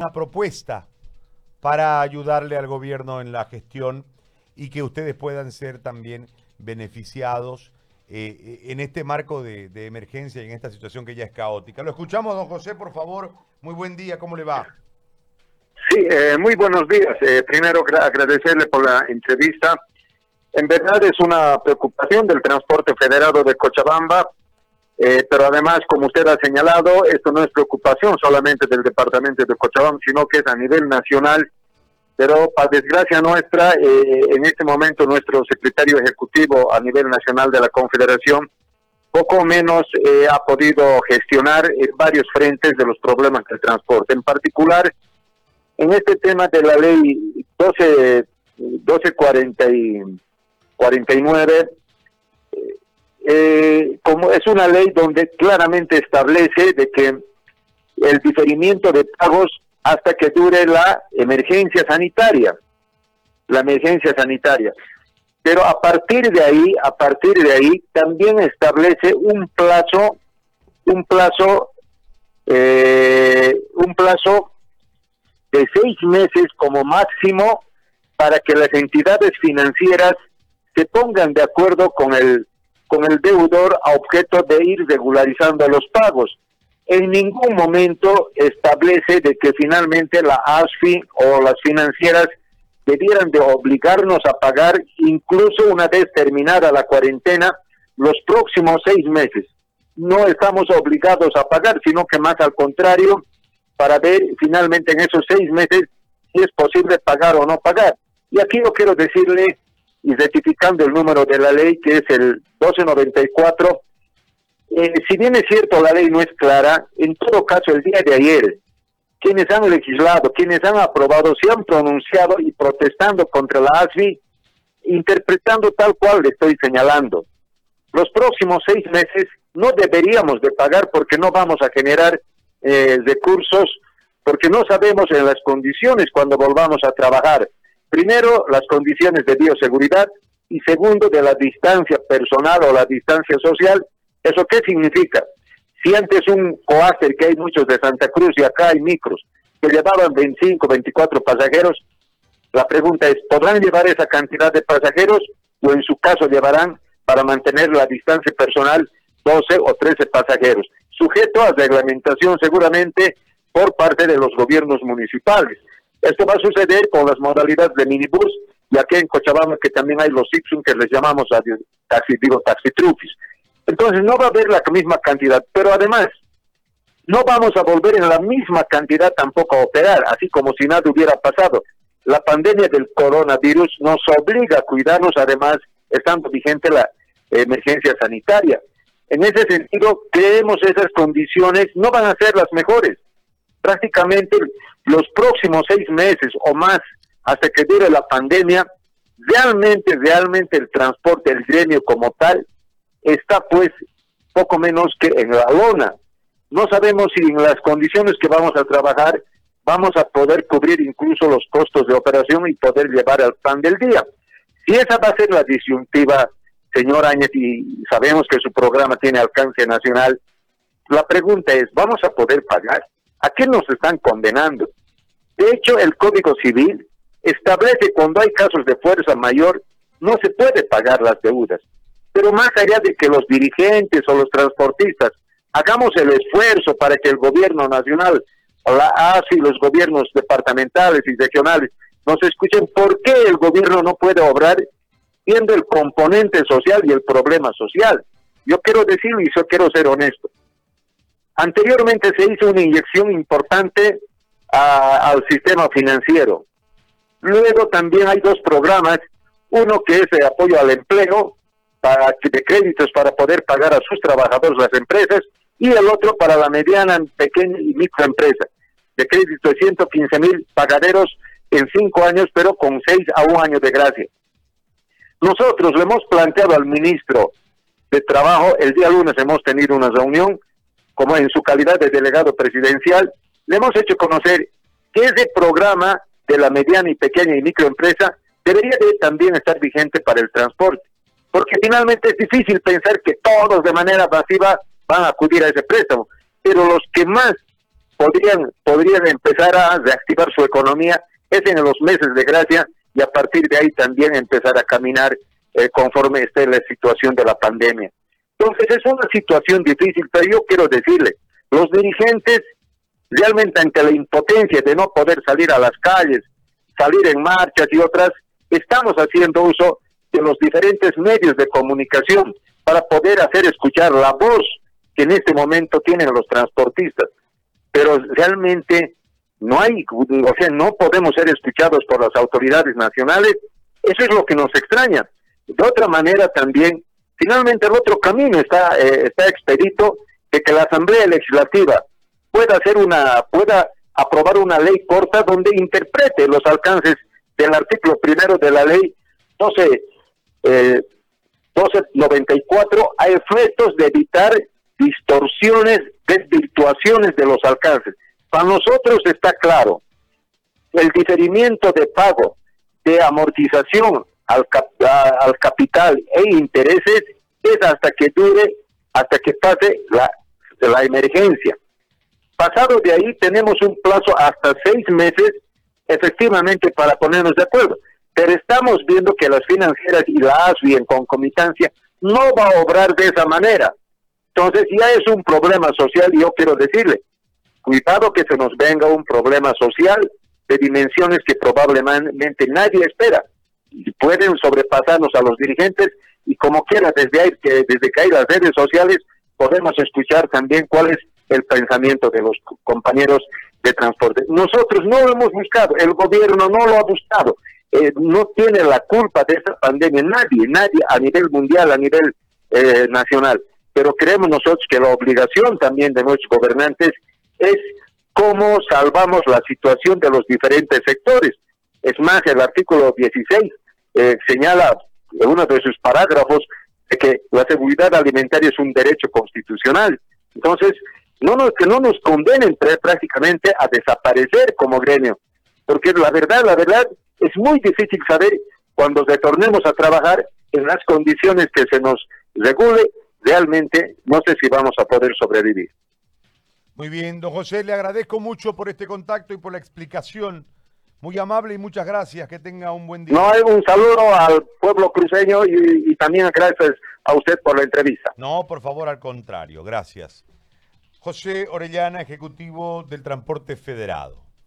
una propuesta para ayudarle al gobierno en la gestión y que ustedes puedan ser también beneficiados eh, en este marco de, emergencia y en esta situación que ya es caótica. Lo escuchamos, don José, por favor. Muy buen día, ¿cómo le va? Sí, eh, muy buenos días. Eh, primero agradecerle por la entrevista. En verdad es una preocupación del transporte federado de Cochabamba, pero además, como usted ha señalado, esto no es preocupación solamente del departamento de Cochabamba, sino que es a nivel nacional pero para desgracia nuestra, eh, en este momento nuestro secretario ejecutivo a nivel nacional de la Confederación poco menos eh, ha podido gestionar en varios frentes de los problemas del transporte. En particular, en este tema de la ley 12, 1249, eh, como es una ley donde claramente establece de que el diferimiento de pagos hasta que dure la emergencia sanitaria, la emergencia sanitaria. Pero a partir de ahí, a partir de ahí, también establece un plazo, un plazo, eh, un plazo de seis meses como máximo para que las entidades financieras se pongan de acuerdo con el con el deudor a objeto de ir regularizando los pagos en ningún momento establece de que finalmente la ASFI o las financieras debieran de obligarnos a pagar incluso una vez terminada la cuarentena los próximos seis meses. No estamos obligados a pagar, sino que más al contrario, para ver finalmente en esos seis meses si es posible pagar o no pagar. Y aquí yo quiero decirle, identificando el número de la ley, que es el 1294, eh, si bien es cierto la ley no es clara, en todo caso el día de ayer, quienes han legislado, quienes han aprobado, se han pronunciado y protestando contra la ASBI, interpretando tal cual le estoy señalando. Los próximos seis meses no deberíamos de pagar porque no vamos a generar eh, recursos, porque no sabemos en las condiciones cuando volvamos a trabajar. Primero, las condiciones de bioseguridad y segundo, de la distancia personal o la distancia social ¿Eso qué significa? Si antes un coaster, que hay muchos de Santa Cruz y acá hay micros, que llevaban 25, 24 pasajeros, la pregunta es, ¿podrán llevar esa cantidad de pasajeros o en su caso llevarán para mantener la distancia personal 12 o 13 pasajeros? Sujeto a reglamentación seguramente por parte de los gobiernos municipales. Esto va a suceder con las modalidades de minibús y aquí en Cochabamba que también hay los Ipsum que les llamamos a taxi, digo taxitrufis. Entonces no va a haber la misma cantidad, pero además no vamos a volver en la misma cantidad tampoco a operar, así como si nada hubiera pasado. La pandemia del coronavirus nos obliga a cuidarnos, además, estando vigente la emergencia sanitaria. En ese sentido, creemos esas condiciones no van a ser las mejores. Prácticamente los próximos seis meses o más, hasta que dure la pandemia, realmente, realmente el transporte, el gremio como tal, está pues poco menos que en la lona. No sabemos si en las condiciones que vamos a trabajar vamos a poder cubrir incluso los costos de operación y poder llevar al plan del día. Si esa va a ser la disyuntiva, señor Áñez, y sabemos que su programa tiene alcance nacional, la pregunta es, ¿vamos a poder pagar? ¿A qué nos están condenando? De hecho, el Código Civil establece cuando hay casos de fuerza mayor, no se puede pagar las deudas. Pero más allá de que los dirigentes o los transportistas hagamos el esfuerzo para que el gobierno nacional, la ASI, los gobiernos departamentales y regionales nos escuchen por qué el gobierno no puede obrar viendo el componente social y el problema social. Yo quiero decirlo y yo quiero ser honesto. Anteriormente se hizo una inyección importante al sistema financiero. Luego también hay dos programas, uno que es de apoyo al empleo para, de créditos para poder pagar a sus trabajadores las empresas y el otro para la mediana, pequeña y microempresa, de crédito de 115 mil pagaderos en cinco años, pero con seis a un año de gracia. Nosotros le hemos planteado al ministro de Trabajo, el día lunes hemos tenido una reunión, como en su calidad de delegado presidencial, le hemos hecho conocer que ese programa de la mediana y pequeña y microempresa debería de también estar vigente para el transporte porque finalmente es difícil pensar que todos de manera masiva van a acudir a ese préstamo, pero los que más podrían, podrían empezar a reactivar su economía es en los meses de gracia y a partir de ahí también empezar a caminar eh, conforme esté la situación de la pandemia. Entonces es una situación difícil, pero yo quiero decirle, los dirigentes realmente ante la impotencia de no poder salir a las calles, salir en marchas y otras, estamos haciendo uso de los diferentes medios de comunicación para poder hacer escuchar la voz que en este momento tienen los transportistas. Pero realmente no hay, o sea, no podemos ser escuchados por las autoridades nacionales. Eso es lo que nos extraña. De otra manera también, finalmente el otro camino está, eh, está expedito de que la Asamblea Legislativa pueda hacer una, pueda aprobar una ley corta donde interprete los alcances del artículo primero de la ley 12, eh, 1294 a efectos de evitar distorsiones, desvirtuaciones de los alcances. Para nosotros está claro, el diferimiento de pago, de amortización al, al capital e intereses es hasta que dure, hasta que pase la, la emergencia. Pasado de ahí tenemos un plazo hasta seis meses efectivamente para ponernos de acuerdo. Pero estamos viendo que las financieras y la ASBI en concomitancia no va a obrar de esa manera. Entonces ya es un problema social y yo quiero decirle, cuidado que se nos venga un problema social de dimensiones que probablemente nadie espera. Pueden sobrepasarnos a los dirigentes y como quiera, desde ahí, que, desde que hay las redes sociales, podemos escuchar también cuál es el pensamiento de los compañeros de transporte. Nosotros no lo hemos buscado, el gobierno no lo ha buscado, eh, no tiene la culpa de esta pandemia, nadie, nadie a nivel mundial, a nivel eh, nacional. Pero creemos nosotros que la obligación también de nuestros gobernantes es cómo salvamos la situación de los diferentes sectores. Es más, el artículo 16 eh, señala en uno de sus parágrafos de que la seguridad alimentaria es un derecho constitucional. Entonces, no nos, que no nos condenen prácticamente a desaparecer como gremio, porque la verdad, la verdad, es muy difícil saber cuando retornemos a trabajar en las condiciones que se nos regule, realmente no sé si vamos a poder sobrevivir. Muy bien, don José, le agradezco mucho por este contacto y por la explicación. Muy amable y muchas gracias. Que tenga un buen día. No, un saludo al pueblo cruceño y, y también gracias a usted por la entrevista. No, por favor, al contrario. Gracias. José Orellana, ejecutivo del Transporte Federado.